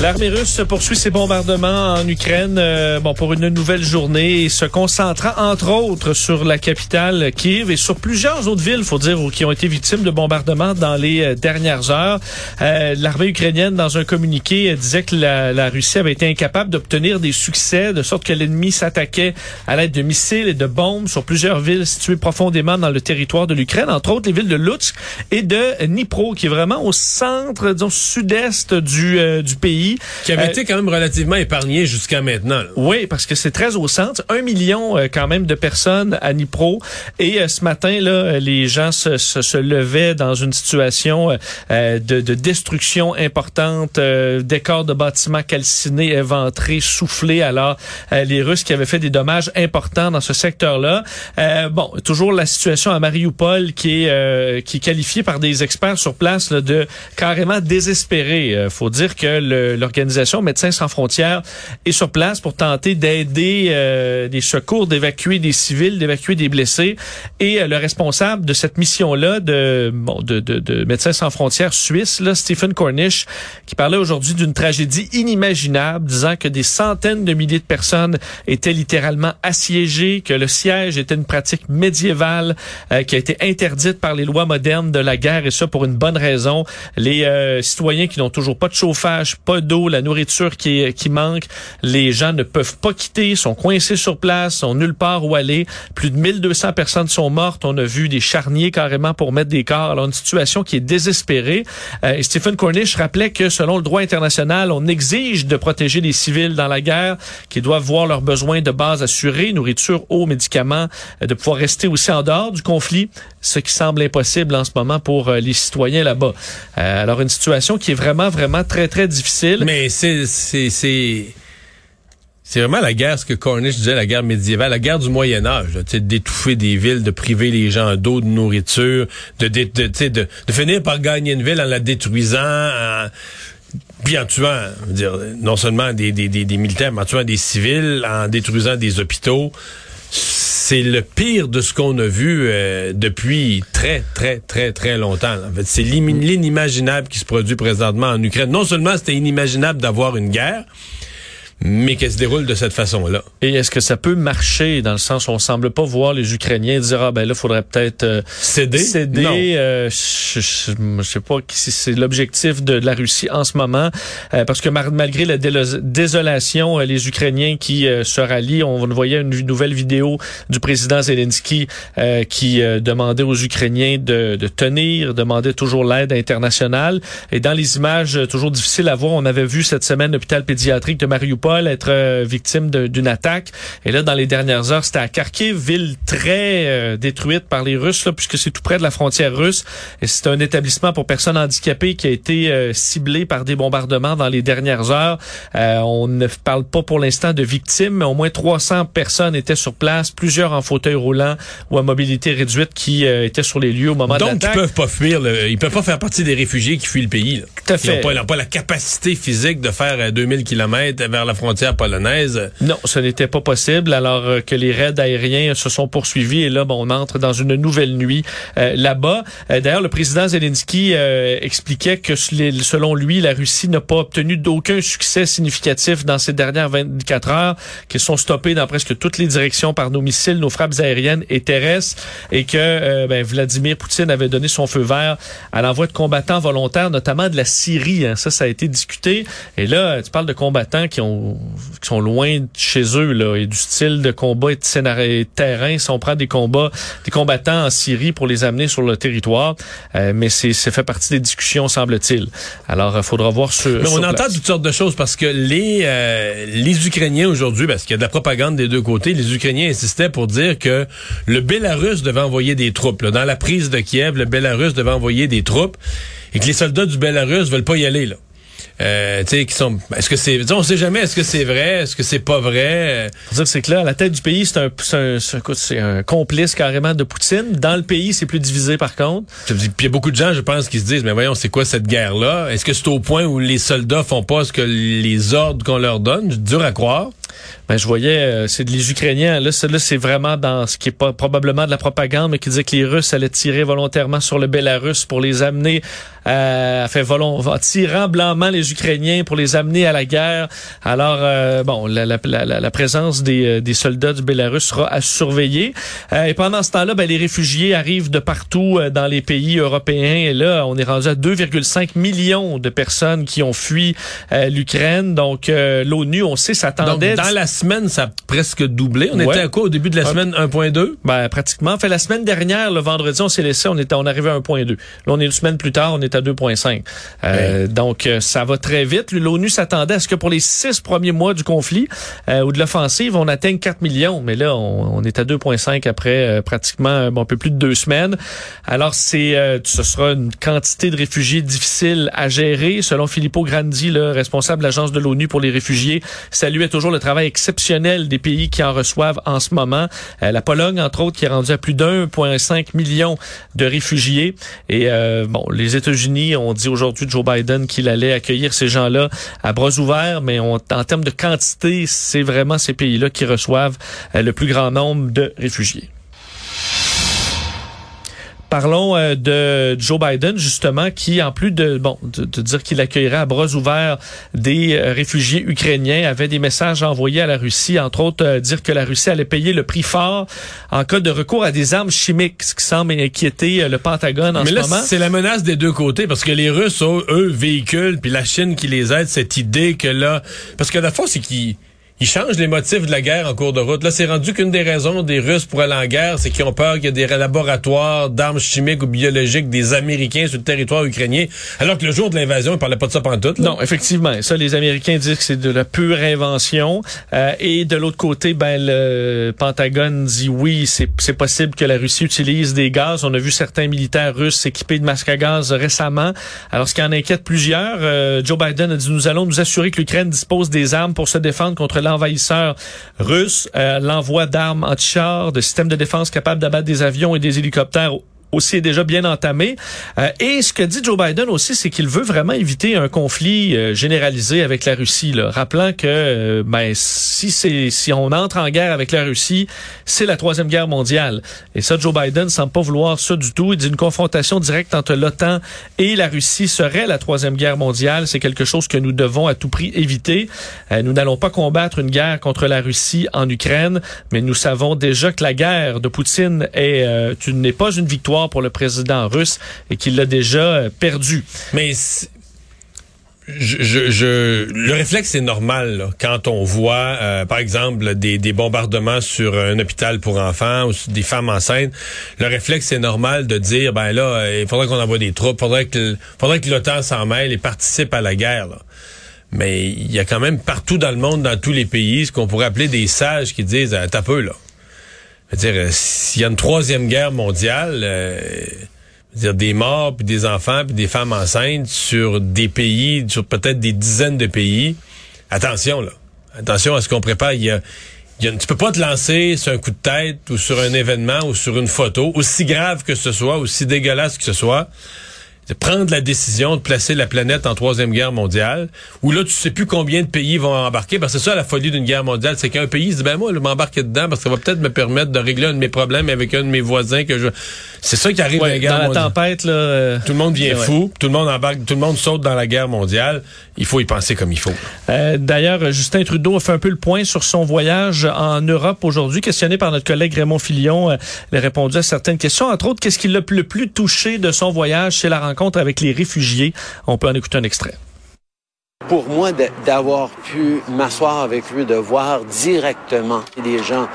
L'armée russe poursuit ses bombardements en Ukraine euh, bon, pour une nouvelle journée, se concentrant entre autres sur la capitale Kiev et sur plusieurs autres villes, faut dire, qui ont été victimes de bombardements dans les euh, dernières heures. Euh, L'armée ukrainienne, dans un communiqué, disait que la, la Russie avait été incapable d'obtenir des succès, de sorte que l'ennemi s'attaquait à l'aide de missiles et de bombes sur plusieurs villes situées profondément dans le territoire de l'Ukraine, entre autres les villes de Lutsk et de Dnipro, qui est vraiment au centre, disons, sud-est du, du pays. Qui avait euh, été quand même relativement épargné jusqu'à maintenant. Oui, parce que c'est très au centre. Un million euh, quand même de personnes à Nipro. Et euh, ce matin, là, les gens se, se, se levaient dans une situation de, de, destruction importante, décors de bâtiments calcinés, éventrés, soufflés. Alors, les Russes qui avaient fait des dommages importants dans ce secteur-là. bon, toujours la situation à Mariupol qui est, qui est qualifiée par des experts sur place là, de carrément désespérée. faut dire que le l'organisation Médecins sans frontières est sur place pour tenter d'aider euh, des secours, d'évacuer des civils, d'évacuer des blessés. Et euh, le responsable de cette mission-là de, bon, de, de, de, Médecins sans frontières suisse, là, Stephen Cornish, qui parlait aujourd'hui d'une tragédie inimaginable, disant que des centaines de milliers de personnes étaient littéralement assiégées, que le siège était une pratique médiévale euh, qui a été interdite par les lois modernes de la guerre, et ça pour une bonne raison. Les euh, citoyens qui n'ont toujours pas de chauffage, pas d'eau, la nourriture qui, qui manque. Les gens ne peuvent pas quitter, sont coincés sur place, sont nulle part où aller. Plus de 1200 personnes sont mortes. On a vu des charniers carrément pour mettre des corps. Alors, une situation qui est désespérée. Euh, Stephen Cornish rappelait que selon le droit international, on exige de protéger les civils dans la guerre, qui doivent voir leurs besoins de base assurés, nourriture, eau, médicaments, euh, de pouvoir rester aussi en dehors du conflit, ce qui semble impossible en ce moment pour euh, les citoyens là-bas. alors, une situation qui est vraiment, vraiment très, très difficile. Mais c'est c'est c'est vraiment la guerre, ce que Cornish disait, la guerre médiévale, la guerre du Moyen Âge, d'étouffer des villes, de priver les gens d'eau, de nourriture, de, de, de, de, de finir par gagner une ville en la détruisant, en, puis en tuant, dire, non seulement des, des, des, des, militaires, mais en tuant des civils, en détruisant des hôpitaux. C'est le pire de ce qu'on a vu euh, depuis très, très, très, très longtemps. En fait, c'est l'inimaginable qui se produit présentement en Ukraine. Non seulement c'était inimaginable d'avoir une guerre, mais qu'elle se déroule de cette façon-là. Et est-ce que ça peut marcher dans le sens où on semble pas voir les Ukrainiens dire ah ben là faudrait peut-être euh, céder? céder euh, je, je, sais pas si c'est l'objectif de la Russie en ce moment euh, parce que malgré la désolation les Ukrainiens qui se rallient on voyait une nouvelle vidéo du président Zelensky qui demandait aux Ukrainiens de, de tenir demandait toujours l'aide internationale. Et dans les images toujours difficiles à voir on avait vu cette semaine l'hôpital pédiatrique de Mariupol être euh, victime d'une attaque. Et là, dans les dernières heures, c'était à Kharkiv, ville très euh, détruite par les Russes, là, puisque c'est tout près de la frontière russe. Et c'est un établissement pour personnes handicapées qui a été euh, ciblé par des bombardements dans les dernières heures. on ne parle pas pour l'instant de victimes, mais au moins 300 personnes étaient sur place, plusieurs en fauteuil roulant ou à mobilité réduite qui étaient sur les lieux au moment de l'attaque. Donc, ils peuvent pas fuir, ils peuvent pas faire partie des réfugiés qui fuient le pays. Tout à fait. Ils n'ont pas, la capacité physique de faire 2000 km vers la frontière Non, ce n'était pas possible. Alors euh, que les raids aériens se sont poursuivis et là, bon, on entre dans une nouvelle nuit euh, là-bas. Euh, d'ailleurs, le président Zelensky expliquait que selon lui, la Russie n'a pas obtenu d'aucun succès significatif dans ces dernières 24 heures, qu'ils sont stoppés dans presque toutes les directions par nos missiles, nos frappes aériennes et terrestres, et que ben, Vladimir Poutine avait donné son feu vert à l'envoi de combattants volontaires, notamment de la Syrie. Hein. Ça, ça a été discuté. Et là, tu parles de combattants qui ont qui sont loin de chez eux là et du style de combat et de scénario terrain. Si on prend des combats des combattants en Syrie pour les amener sur le territoire euh, mais c'est c'est fait partie des discussions semble-t-il. Alors il faudra voir sur mais on entend toutes sortes de choses parce que les euh, les Ukrainiens aujourd'hui parce qu'il y a de la propagande des deux côtés les Ukrainiens insistaient pour dire que le Bélarus devait envoyer des troupes dans la prise de Kiev le Bélarus devait envoyer des troupes et que les soldats du Bélarus veulent pas y aller là euh, tu sais, qui sont. Est-ce que c'est. On sait jamais. Est-ce que c'est vrai Est-ce que c'est pas vrai? Faut dire c'est que là, à la tête du pays, c'est un, c'est un, un complice carrément de Poutine. Dans le pays, c'est plus divisé par contre. Puis il y a beaucoup de gens, je pense, qui se disent, mais voyons, c'est quoi cette guerre-là? Est-ce que c'est au point où les soldats font pas ce que les ordres qu'on leur donne? Dur à croire. Ben, je voyais, euh, c'est les Ukrainiens. Là, là c'est vraiment dans ce qui est pas probablement de la propagande, mais qui disait que les Russes allaient tirer volontairement sur le Bélarus pour les amener, euh, fait volont, tirant blanchement les Ukrainiens pour les amener à la guerre. Alors, euh, bon, la, la, la, présence des, euh, des soldats du Bélarus sera à surveiller. et pendant ce temps-là, ben, les réfugiés arrivent de partout dans les pays européens. Et là, on est rendu à 2,5 millions de personnes qui ont fui l'Ukraine. Donc, l'ONU, on sait, s'attendait dans la semaine, ça a presque doublé. On était à quoi au début de la semaine 1.2 Ben pratiquement. Fait la semaine dernière, le vendredi, on s'est laissé, on était on arrivait à 1.2. Là, on est une semaine plus tard, on est à 2.5. Euh, donc euh, ça va très vite. L'ONU s'attendait à ce que pour les six premiers mois du conflit euh, ou de l'offensive, on atteigne 4 millions, mais là on, est à 2.5 après pratiquement un peu plus de deux semaines. Alors c'est ce sera une quantité de réfugiés difficile à gérer. Selon Filippo Grandi, le responsable de l'agence de l'ONU pour les réfugiés, saluait toujours le travail exceptionnel des pays qui en reçoivent en ce moment. Euh, la Pologne, entre autres, qui est rendue à plus d'1,5 million de réfugiés. Et euh, bon, les États-Unis ont dit aujourd'hui Joe Biden qu'il allait accueillir ces gens-là à bras ouverts, mais en termes de quantité, c'est vraiment ces pays-là qui reçoivent euh, le plus grand nombre de réfugiés. Parlons euh, de Joe Biden, justement, qui, en plus de, bon, de, dire qu'il accueillerait à bras ouverts des euh, réfugiés ukrainiens, avait des messages envoyés à la Russie, entre autres euh, dire que la Russie allait payer le prix fort en cas de recours à des armes chimiques, ce qui semble inquiéter le Pentagone en Mais ce là, moment. C'est la menace des deux côtés, parce que les Russes, eux, véhiculent, puis la Chine qui les aide, cette idée que là... Parce que la fois, c'est qu'ils ils changent les motifs de la guerre en cours de route. Là, c'est rendu qu'une des raisons des Russes pour aller en guerre, c'est qu'ils ont peur qu'il y ait des laboratoires d'armes chimiques ou biologiques des Américains sur le territoire ukrainien, alors que le jour de l'invasion, ils parlaient pas de ça pendant tout. Non, effectivement. Ça, les Américains disent que c'est de la pure invention. Euh, et de l'autre côté, ben le Pentagone dit oui, c'est possible que la Russie utilise des gaz. On a vu certains militaires russes s'équiper de masques à gaz récemment. Alors, ce qui en inquiète plusieurs, euh, Joe Biden a dit nous allons nous assurer que l'Ukraine dispose des armes pour se défendre contre envahisseurs russes, euh, l'envoi d'armes anti-chars, de systèmes de défense capables d'abattre des avions et des hélicoptères aussi est déjà bien entamé. Euh, et ce que dit Joe Biden aussi, c'est qu'il veut vraiment éviter un conflit euh, généralisé avec la Russie, là, rappelant que euh, ben, si c'est si on entre en guerre avec la Russie, c'est la troisième guerre mondiale. Et ça, Joe Biden semble pas vouloir ça du tout. Il dit une confrontation directe entre l'OTAN et la Russie serait la troisième guerre mondiale. C'est quelque chose que nous devons à tout prix éviter. nous n'allons pas combattre une guerre contre la Russie en Ukraine, mais nous savons déjà que la guerre de Poutine est, n'est pas une victoire pour le président russe et qu'il l'a déjà euh, perdu. Mais je, le réflexe est normal quand on voit, euh, par exemple, des, bombardements sur un hôpital pour enfants ou des femmes enceintes. Le réflexe est normal de dire, ben là, euh, il faudrait qu'on envoie des troupes, faudrait que, faudrait que l'OTAN s'en mêle et participe à la guerre. Mais il y a quand même partout dans le monde, dans tous les pays, ce qu'on pourrait appeler des sages qui disent, t'as peu là dire, euh, s'il y a une troisième guerre mondiale, euh, dire des morts, puis des enfants, puis des femmes enceintes sur des pays, sur peut-être des dizaines de pays, attention là. Attention à ce qu'on prépare. Il y a, il y a, tu peux pas te lancer sur un coup de tête ou sur un événement ou sur une photo, aussi grave que ce soit, aussi dégueulasse que ce soit de prendre la décision de placer la planète en troisième guerre mondiale, où là, tu sais plus combien de pays vont embarquer, parce que c'est ça la folie d'une guerre mondiale, c'est qu'un pays se dit, ben moi, je m'embarquer dedans, parce que ça va peut-être me permettre de régler un de mes problèmes avec un de mes voisins que je... C'est ça qui arrive dans la guerre mondiale. Dans la tempête, là... Euh, tout le monde vient fou, tout le monde embarque, tout le monde saute dans la guerre mondiale. Il faut y penser comme il faut. Euh, D'ailleurs, Justin Trudeau a fait un peu le point sur son voyage en Europe aujourd'hui, questionné par notre collègue Raymond Filion. Euh, il a répondu à certaines questions, entre autres, qu'est-ce qui l'a le plus touché de son voyage, c'est la rencontre? Avec les réfugiés. On peut en écouter un extrait. Pour moi, d'avoir pu m'asseoir avec lui, de voir directement des gens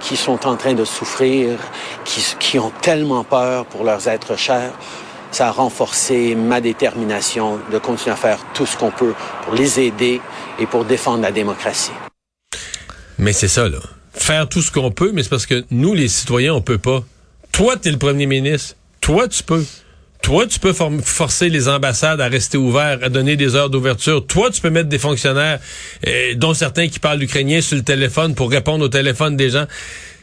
qui sont en train de souffrir, qui, qui ont tellement peur pour leurs êtres chers, ça a renforcé ma détermination de continuer à faire tout ce qu'on peut pour les aider et pour défendre la démocratie. Mais c'est ça, là. Faire tout ce qu'on peut, mais c'est parce que nous, les citoyens, on peut pas. Toi, tu es le premier ministre. Toi, tu peux. Toi, tu peux forcer les ambassades à rester ouvertes, à donner des heures d'ouverture. Toi, tu peux mettre des fonctionnaires, euh, dont certains qui parlent ukrainien, sur le téléphone pour répondre au téléphone des gens.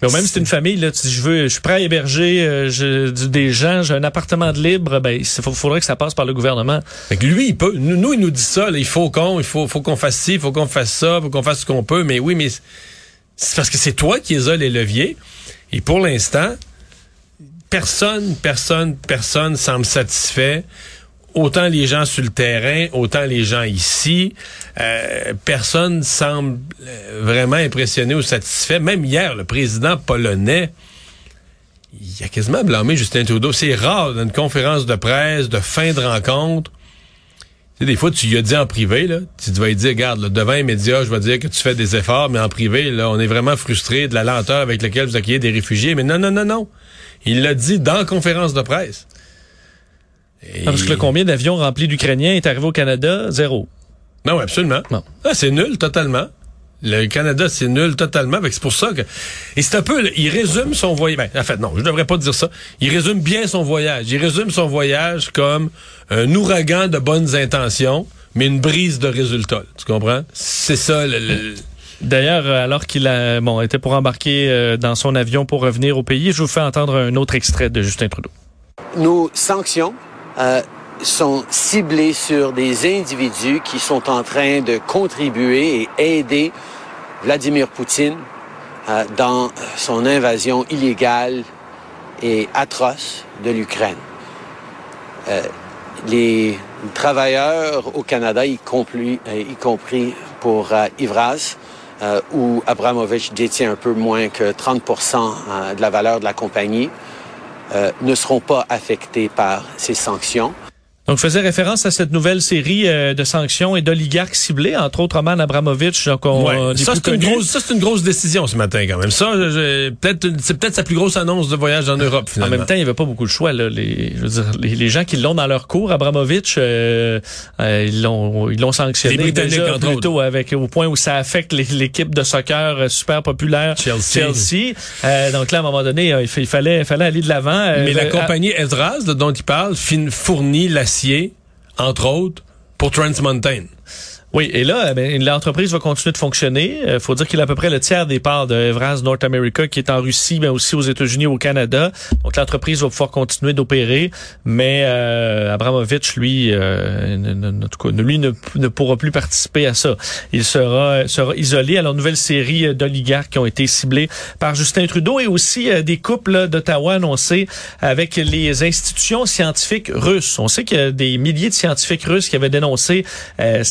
Mais même si c'est une famille, là, je veux, je suis prêt à héberger euh, des gens, j'ai un appartement de libre, ben, il faudrait que ça passe par le gouvernement. Fait que lui, il peut, nous, il nous dit ça, il faut qu'on, il faut, faut qu'on fasse ci, il faut qu'on fasse ça, il faut qu'on fasse ce qu'on peut, mais oui, mais c'est parce que c'est toi qui as les leviers. Et pour l'instant, personne, personne, personne semble satisfait. Autant les gens sur le terrain, autant les gens ici. Euh, personne semble euh, vraiment impressionné ou satisfait. Même hier, le président polonais, il a quasiment blâmé Justin Trudeau. C'est rare dans une conférence de presse, de fin de rencontre. Tu sais, des fois, tu lui as dit en privé, là, tu vas lui dire, regarde, devant les médias, je vais dire que tu fais des efforts, mais en privé, là, on est vraiment frustré de la lenteur avec laquelle vous accueillez des réfugiés. Mais non, non, non, non. Il l'a dit dans la conférence de presse. Et... Parce que le combien d'avions remplis d'Ukrainiens est arrivé au Canada? Zéro. Non, absolument. Non. Ah, c'est nul, totalement. Le Canada, c'est nul totalement. C'est pour ça que... Et c'est un peu... Il résume son voyage... Ben, en fait, non, je devrais pas dire ça. Il résume bien son voyage. Il résume son voyage comme un ouragan de bonnes intentions, mais une brise de résultats. Tu comprends? C'est ça le... D'ailleurs, euh, alors qu'il était pour embarquer euh, dans son avion pour revenir au pays, je vous fais entendre un autre extrait de Justin Trudeau. Nos sanctions euh, sont ciblées sur des individus qui sont en train de contribuer et aider Vladimir Poutine dans son invasion illégale et atroce de l'Ukraine. les travailleurs au Canada, y compris, y compris pour Ivras, euh, où Abramovich détient un peu moins que 30% euh, de la valeur de la compagnie, euh, ne seront pas affectés par ces sanctions. Donc, je faisais référence à cette nouvelle série euh, de sanctions et d'oligarques ciblés, entre autres Roman Abramovich. Donc, on, ça, c'est une grosse, ça, c'est une grosse décision ce matin, quand même. Ça, peut-être, c'est peut-être sa plus grosse annonce de voyage en Europe, finalement. En même temps, il n'y avait pas beaucoup de choix, là. Les, je veux dire, les, gens qui l'ont dans leur cours, Abramovich, euh, euh, ils l'ont, ils l'ont sanctionné. Les déjà, plutôt avec, au point où ça affecte l'équipe de soccer super populaire. Chelsea. Chelsea. donc là, à un moment donné, il, fallait, il fallait aller de l'avant. Mais la compagnie Ezras, dont il parle, fournit la entre autres, pour Trans Mountain. Oui, et là, ben, l'entreprise va continuer de fonctionner. Il euh, faut dire qu'il a à peu près le tiers des parts de Evraz North America qui est en Russie, mais aussi aux États-Unis, au Canada. Donc l'entreprise va pouvoir continuer d'opérer, mais euh, Abramovich, lui, euh, en tout cas, lui ne, ne, pourra plus participer à ça. Il sera, sera isolé. Alors nouvelle série d'oligarques qui ont été ciblés par Justin Trudeau et aussi des couples d'Ottawa annoncés avec les institutions scientifiques russes. On sait qu'il y a des milliers de scientifiques russes qui avaient dénoncé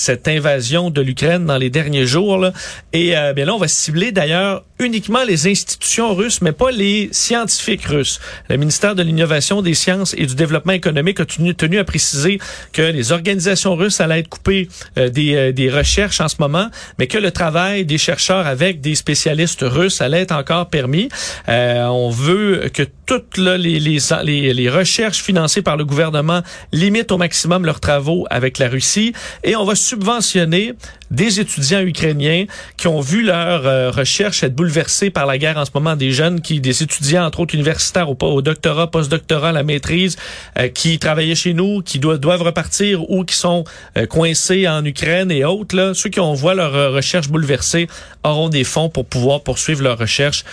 cette invasion de l'Ukraine dans les derniers jours. Et euh, bien là, on va cibler d'ailleurs uniquement les institutions russes, mais pas les scientifiques russes. Le ministère de l'Innovation, des Sciences et du Développement économique a tenu, tenu à préciser que les organisations russes allaient être coupées euh, des, euh, des recherches en ce moment, mais que le travail des chercheurs avec des spécialistes russes allait être encore permis. Euh, on veut que toutes les, les recherches financées par le gouvernement limitent au maximum leurs travaux avec la Russie. Et on va subventionner des étudiants ukrainiens qui ont vu leur euh, recherche être bouleversée par la guerre en ce moment, des jeunes qui, des étudiants entre autres universitaires au, au doctorat, postdoctorat, la maîtrise, euh, qui travaillaient chez nous, qui doivent, doivent repartir ou qui sont euh, coincés en Ukraine et autres. Là, ceux qui ont voit leur recherche bouleversée auront des fonds pour pouvoir poursuivre leur recherche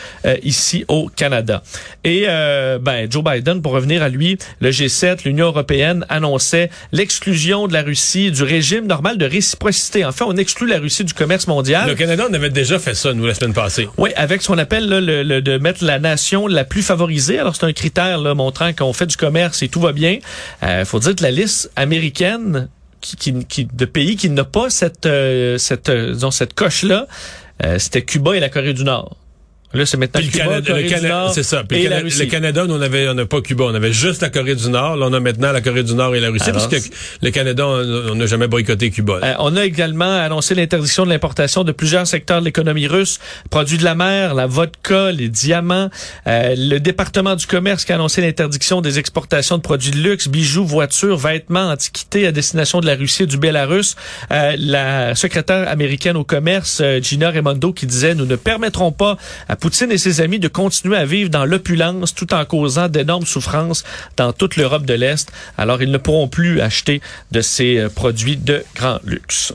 ici au Canada. Et ben Joe Biden, pour revenir à lui, le G7, l'Union européenne annonçait l'exclusion de la Russie du régime normal de réciprocité. En exclut la Russie du commerce mondial. Le Canada, on avait déjà fait ça, nous, la semaine passée. Oui, avec ce qu'on appelle le, de mettre la nation la plus favorisée. Alors, c'est un critère là, montrant qu'on fait du commerce et tout va bien. Il euh, faut dire que la liste américaine qui, qui, de pays qui n'a pas cette, euh, cette, euh, disons, cette coche-là, c'était Cuba et la Corée du Nord. Là, c'est maintenant Cuba, Canada, le Canada, c'est ça. Puis le, le, Canada, nous, on avait, on n'a pas Cuba, on avait juste la Corée du Nord. Là, on a maintenant la Corée du Nord et la Russie, parce que le Canada, on n'a jamais boycotté Cuba. Euh, on a également annoncé l'interdiction de l'importation de plusieurs secteurs de l'économie russe, produits de la mer, la vodka, les diamants. Euh, le département du commerce qui a annoncé l'interdiction des exportations de produits de luxe, bijoux, voitures, vêtements, antiquités à destination de la Russie et du Bélarus. Euh, la secrétaire américaine au commerce, Gina Raimondo, qui disait, nous ne permettrons pas à Poutine et ses amis de continuer à vivre dans l'opulence tout en causant d'énormes souffrances dans toute l'Europe de l'Est. Alors, ils ne pourront plus acheter de ces euh, produits de grand luxe.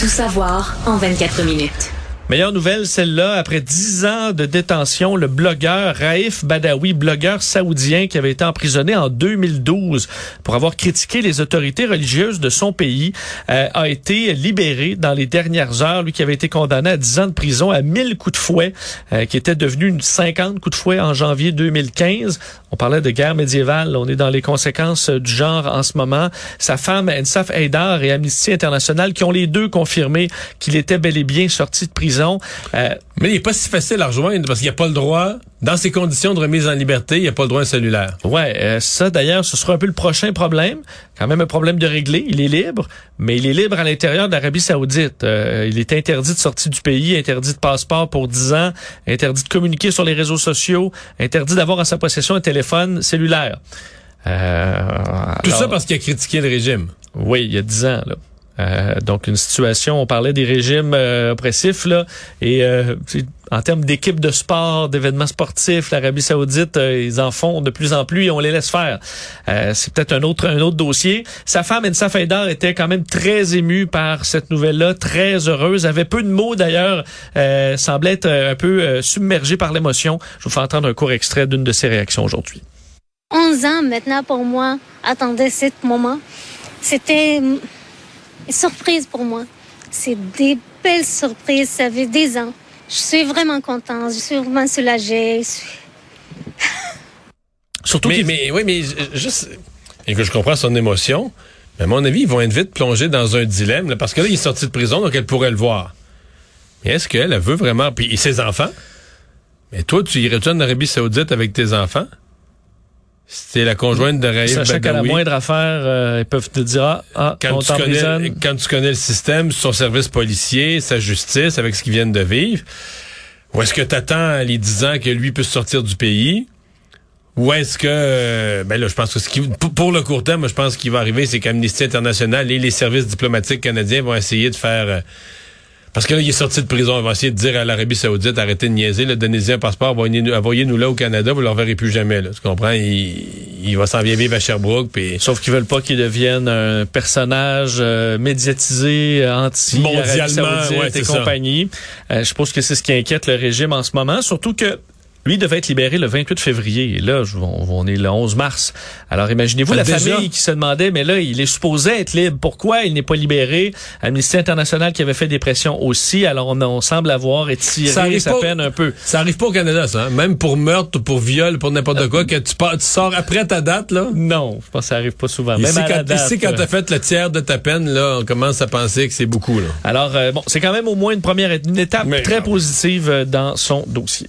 Tout savoir en 24 minutes. Meilleure nouvelle, celle-là, après dix ans de détention, le blogueur Raif Badawi, blogueur saoudien qui avait été emprisonné en 2012 pour avoir critiqué les autorités religieuses de son pays, euh, a été libéré dans les dernières heures. Lui qui avait été condamné à 10 ans de prison à 1000 coups de fouet, euh, qui était devenu une 50 coups de fouet en janvier 2015. On parlait de guerre médiévale. On est dans les conséquences du genre en ce moment. Sa femme, Ensaf Haidar et Amnesty International, qui ont les deux confirmé qu'il était bel et bien sorti de prison euh, mais il n'est pas si facile à rejoindre parce qu'il n'y a pas le droit, dans ces conditions de remise en liberté, il n'y a pas le droit à un cellulaire. Ouais, euh, ça d'ailleurs, ce sera un peu le prochain problème. Quand même un problème de régler. Il est libre, mais il est libre à l'intérieur d'Arabie Saoudite. Euh, il est interdit de sortir du pays, interdit de passeport pour 10 ans, interdit de communiquer sur les réseaux sociaux, interdit d'avoir en sa possession un téléphone cellulaire. Tout ça parce qu'il a critiqué le régime. Oui, il y a 10 ans. Là. Euh, donc une situation, on parlait des régimes euh, oppressifs là, et euh, en termes d'équipes de sport, d'événements sportifs, l'Arabie Saoudite, ils en font de plus en plus et on les laisse faire. c'est peut-être un autre un autre dossier. Sa femme Ensa Faidar était quand même très émue par cette nouvelle-là, très heureuse, avait peu de mots d'ailleurs, semblait être un peu submergée par l'émotion. Je vous fais entendre un court extrait d'une de ses réactions aujourd'hui. 11 ans maintenant pour moi, attendais ce moment. C'était surprise pour moi. C'est des belles surprises. Ça fait des ans. Je suis vraiment contente. Je suis vraiment soulagée. Surtout mais, mais, oui, mais juste, et que je comprends son émotion, mais à mon avis, ils vont être vite plongés dans un dilemme, parce que là, il est sorti de prison, donc elle pourrait le voir. Mais est-ce qu'elle veut vraiment, puis ses enfants? Mais toi, tu irais-tu en Arabie Saoudite avec tes enfants? C'est la conjointe de Raïf Sachant qu'à la moindre affaire, euh, ils peuvent te dire ah, ah quand, tu connais, quand tu connais le système, son service policier, sa justice, avec ce qu'ils viennent de vivre, ou est-ce que tu attends les 10 ans que lui puisse sortir du pays? Ou est-ce que, euh, ben là, je pense que ce qui, pour le court terme, je pense qu'il va arriver, c'est qu'Amnesty International et les services diplomatiques canadiens vont essayer de faire euh, parce que là, il est sorti de prison. On va essayer de dire à l'Arabie Saoudite, arrêtez de niaiser, le donnez un passeport, envoyez-nous là au Canada, vous ne le verrez plus jamais. Là. Tu comprends? Il, va s'en vivre à Sherbrooke. Pis... Sauf qu'ils veulent pas qu'il devienne un personnage euh, médiatisé, euh, anti Mondialement, ouais, et compagnie. Euh, je pense que c'est ce qui inquiète le régime en ce moment. Surtout que lui devait être libéré le 28 février. Et là, on, est le 11 mars. Alors imaginez-vous la famille qui se demandait, mais là, il est supposé être libre. Pourquoi il n'est pas libéré? Amnesty International qui avait fait des pressions aussi. Alors on, semble avoir étiré sa peine un peu. Ça arrive pas au Canada, ça. Hein? Même pour meurtre, pour viol, pour n'importe quoi, que tu, tu, sors après ta date, là? Non, je pense que ça arrive pas souvent. Même quand, date, ici, quand t'as fait le tiers de ta peine, là, on commence à penser que c'est beaucoup, là. Alors, euh, bon, c'est quand même au moins une première une étape très positive euh, dans son dossier.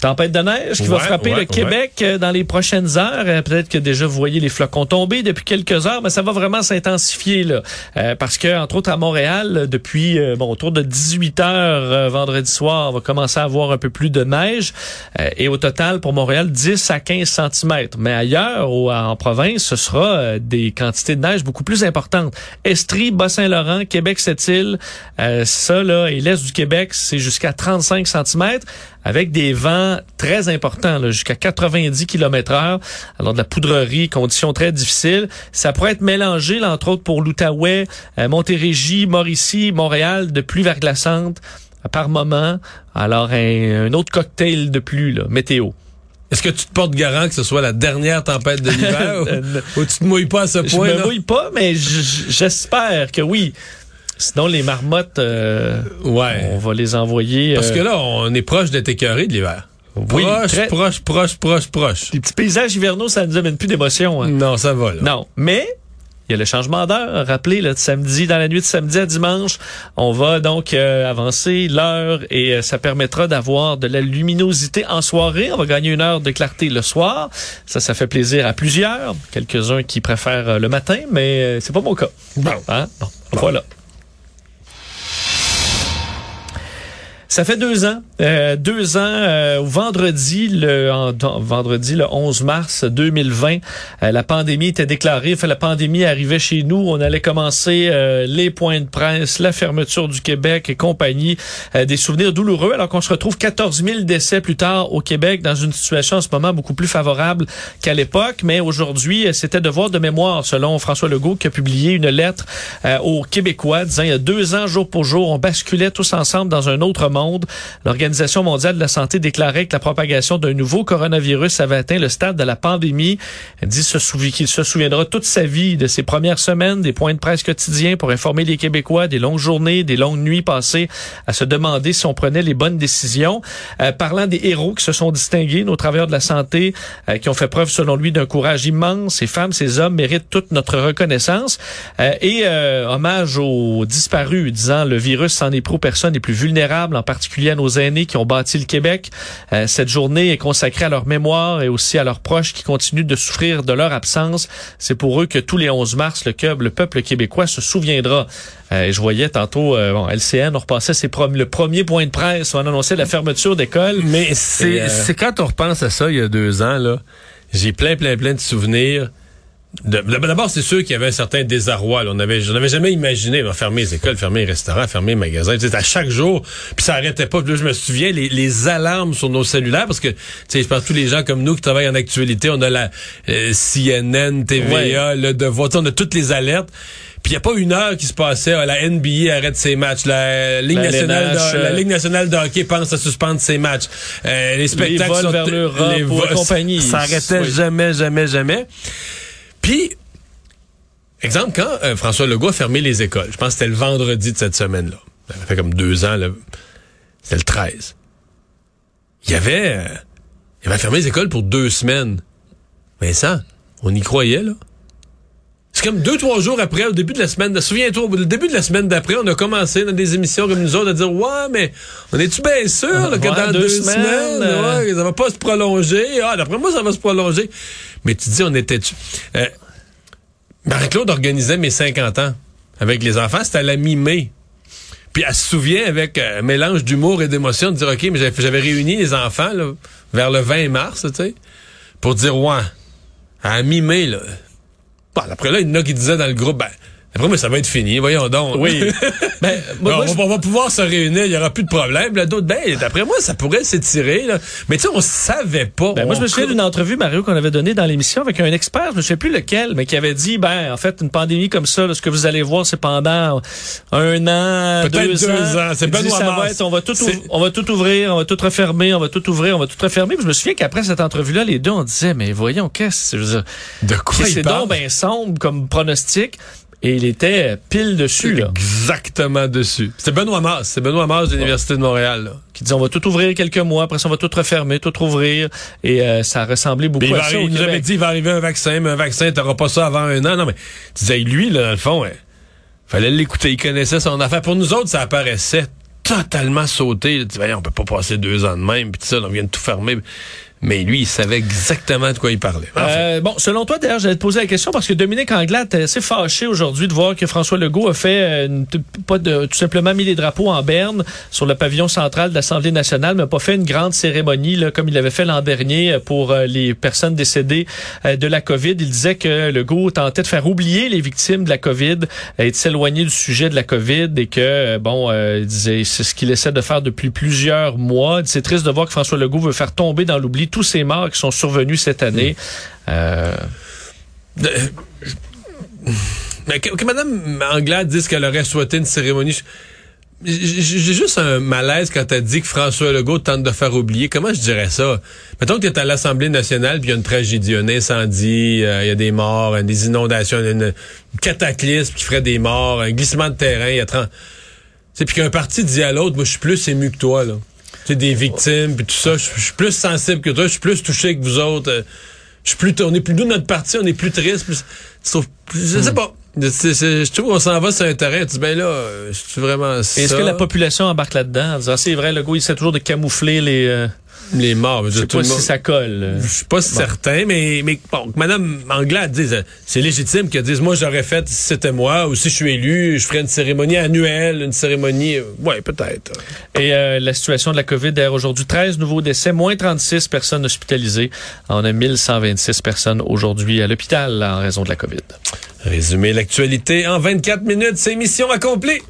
Tempête de neige qui va frapper le Québec euh, dans les prochaines heures. Euh, peut-être que déjà vous voyez les flocons tomber depuis quelques heures, mais ça va vraiment s'intensifier là, euh, parce que entre autres à Montréal, depuis bon autour de 18 heures vendredi soir, on va commencer à avoir un peu plus de neige et au total pour Montréal 10 à 15 cm. Mais ailleurs ou en province, ce sera des quantités de neige beaucoup plus importantes. Estrie, Bas-Saint-Laurent, Québec, cette île, ça là et l'est du Québec, c'est jusqu'à 35 cm avec des vents très importants, jusqu'à 90 km heure. Alors de la poudrerie, conditions très difficiles. Ça pourrait être mélangé, là, entre autres pour l'Outaouais, euh, Montérégie, Mauricie, Montréal, de pluie verglaçante par moment. Alors un, autre cocktail de pluie, là, météo. Est-ce que tu te portes garant que ce soit la dernière tempête de l'hiver ou, tu te mouilles pas à ce point? Je me mouille pas, mais j'espère que oui. Sinon, les marmottes, euh, ouais. on va les envoyer. Parce que euh, là, on est proche d'être écœuré de l'hiver. Oui, proche, proche, proche, proche, proche. Les petits paysages hivernaux, ça ne nous amène plus d'émotion. Hein. Non, ça va. Là. Non, mais il y a le changement d'heure. Rappelez, là, de samedi, dans la nuit de samedi à dimanche, on va donc euh, avancer l'heure et ça permettra d'avoir de la luminosité en soirée. On va gagner une heure de clarté le soir. Ça, ça fait plaisir à plusieurs. Quelques-uns qui préfèrent le matin, mais c'est pas mon cas. Bon. Hein? bon. voilà. Ça fait deux ans, euh, deux ans euh, vendredi, le en- en- vendredi le 11 mars 2020, euh, la pandémie était déclarée. Enfin, la pandémie arrivait chez nous. On allait commencer euh, les points de presse, la fermeture du Québec et compagnie. Euh, des souvenirs douloureux. Alors qu'on se retrouve 14 000 décès plus tard au Québec dans une situation en ce moment beaucoup plus favorable qu'à l'époque. Mais aujourd'hui, euh, c'était devoir de mémoire selon François Legault qui a publié une lettre aux Québécois disant il y a deux ans, jour pour jour, on basculait tous ensemble dans un autre monde. L'Organisation mondiale de la santé déclarait que la propagation d'un nouveau coronavirus avait atteint le stade de la pandémie. Elle dit qu'il se souviendra toute sa vie de ses premières semaines, des points de presse quotidiens pour informer les Québécois, des longues journées, des longues nuits passées à se demander si on prenait les bonnes décisions. Euh, parlant des héros qui se sont distingués, nos travailleurs de la santé, euh, qui ont fait preuve, selon lui, d'un courage immense. Ces femmes, ces hommes méritent toute notre reconnaissance. Euh, et euh, hommage aux disparus, disant le virus s'en est pris aux personnes les plus vulnérables, en particulier à nos aînés qui ont bâti le Québec. Euh, cette journée est consacrée à leur mémoire et aussi à leurs proches qui continuent de souffrir de leur absence. C'est pour eux que tous les 11 mars, le, le peuple québécois se souviendra. Euh, et je voyais tantôt, euh, bon, LCN, on repassait ses le premier point de presse, où on annonçait la fermeture d'école. Mais euh, c'est quand on repense à ça il y a deux ans, là, j'ai plein, plein, plein de souvenirs. D'abord, c'est sûr qu'il y avait un certain désarroi. là. On avait, je n'avais jamais imaginé ben, fermer les écoles, fermer les restaurants, fermer les magasins. Tu sais, à chaque jour, puis ça arrêtait pas. Puis là, je me souviens les, les alarmes sur nos cellulaires parce que, tu sais, je pense que tous les gens comme nous qui travaillent en actualité, on a la euh, CNN, TVA, le Devoir, on a toutes les alertes. Puis il n'y a pas une heure qui se passait. ah, la NBA arrête ses matchs. La Ligue, La nationale, LNH, de, la euh, Ligue nationale de hockey pense à suspendre ses matchs. Euh, les spectacles vols sont- vers l'Europe les vols- compagnie. Ça arrêtait Oui. jamais, jamais, jamais. Puis, exemple, quand euh, François Legault a fermé les écoles, je pense que c'était le vendredi de cette semaine-là. Ça fait comme deux ans, là. C'était le 13. Il y avait... euh, il avait fermé les écoles pour deux semaines. Vincent, on y croyait, là. C'est comme deux, trois jours après, au début de la semaine, souviens-toi, au début de la semaine d'après, on a commencé dans des émissions comme nous autres à dire, ouais, mais on est-tu bien sûr là, que Ouais, dans deux deux, semaines, semaines, euh, ouais, ça va pas se prolonger? Ah, d'après moi, ça va se prolonger. Mais tu dis, on était... Euh, Marie-Claude organisait mes 50 ans avec les enfants, c'était à la mi-mai. Puis elle se souvient avec euh, un mélange d'humour et d'émotion de dire, OK, mais j'avais- réuni les enfants vers le 20 mars, tu sais, pour dire, ouais, à mi-mai, là. Bon, après là, il y en a qui disaient dans le groupe, ben, après moi, ça va être fini, voyons donc. Oui. ben, moi, moi, on, je- va, on va pouvoir se réunir, il y aura plus de problème. D'autres, ben, d'après moi, ça pourrait s'étirer. Là. Mais tu sais, on savait pas. Ben, moi, je me souviens d'une entrevue, Mario, qu'on avait donnée dans l'émission avec un expert, je ne sais plus lequel, mais qui avait dit, ben, en fait, une pandémie comme ça, là, ce que vous allez voir, c'est pendant un an, deux, deux ans. C'est Benoît ça va être, on va tout, on va tout ouvrir, on va tout refermer, on va tout ouvrir, on va tout refermer. Puis je me souviens qu'après cette entrevue-là, les deux, on disait, mais voyons, qu'est-ce que De quoi c'est donc ben sombre comme pronostic. Et il était pile dessus, là. Exactement dessus. C'est Benoît Mars. C'est Benoît Mars de l'Université de Montréal. Là. Qui dit, on va tout ouvrir quelques mois, après ça, on va tout refermer, tout rouvrir. Et euh, ça ressemblait beaucoup à ça il nous avait dit il va arriver un vaccin, mais un vaccin, t'auras pas ça avant un an. Non, mais tu disais, lui, là, dans le fond, ouais, fallait l'écouter. Il connaissait son affaire. Pour nous autres, ça apparaissait totalement sauté. Tu dis, on peut pas passer deux ans de même, puis tout ça, on vient de tout fermer. Mais lui, il savait exactement de quoi il parlait. Enfin, Euh, bon, selon toi, d'ailleurs, j'allais te poser la question parce que Dominique Anglade est assez fâché aujourd'hui de voir que François Legault a fait euh, une- pas de, tout simplement mis les drapeaux en berne sur le pavillon central de l'Assemblée nationale, mais pas fait une grande cérémonie là, comme il avait fait l'an dernier euh, pour euh, les personnes décédées de la COVID. Il disait que Legault tentait de faire oublier les victimes de la COVID et de s'éloigner du sujet de la COVID et que, bon, euh, il disait c'est ce qu'il essaie de faire depuis plusieurs mois. C'est triste de voir que François Legault veut faire tomber dans l'oubli tous ces morts qui sont survenus cette année. Euh, de- mais que, que Mme Anglade dise qu'elle aurait souhaité une cérémonie. J'ai juste un malaise quand elle dit que François Legault tente de faire oublier. Comment je dirais ça? Mettons que tu es à l'Assemblée nationale, puis il y a une tragédie, un incendie, euh, il y a des morts, euh, des inondations, une, cataclysme qui ferait des morts, un glissement de terrain, il y a 30... Tu sais, puis qu'un parti dit à l'autre, moi, je suis plus ému que toi, là. Tu sais, des victimes, puis tout ça, je suis plus sensible que toi, je suis plus touché que vous autres. euh, je suis plus, on est plus nous notre parti, on est plus triste, plus, sauf, plus- je sais pas. C'est- c'est- je trouve qu'on s'en va sur un terrain. Tu dis, ben là, euh, c'est vraiment ça. Est-ce que la population embarque là-dedans c'est vrai, le gars, il essaie toujours de camoufler les. euh, Les morts. Je sais pas si ça colle. Je suis pas certain, mais, mais bon, que Mme Anglade dise, euh, c'est légitime qu'elle dise, moi j'aurais fait, si c'était moi, ou si je suis élu, je ferais une cérémonie annuelle, une cérémonie, euh, ouais, peut-être. Et euh, la situation de la COVID, d'ailleurs, aujourd'hui, 13 nouveaux décès, moins 36 personnes hospitalisées. On a 1126 personnes aujourd'hui à l'hôpital en raison de la COVID. Résumer l'actualité en 24 minutes, c'est mission accomplie.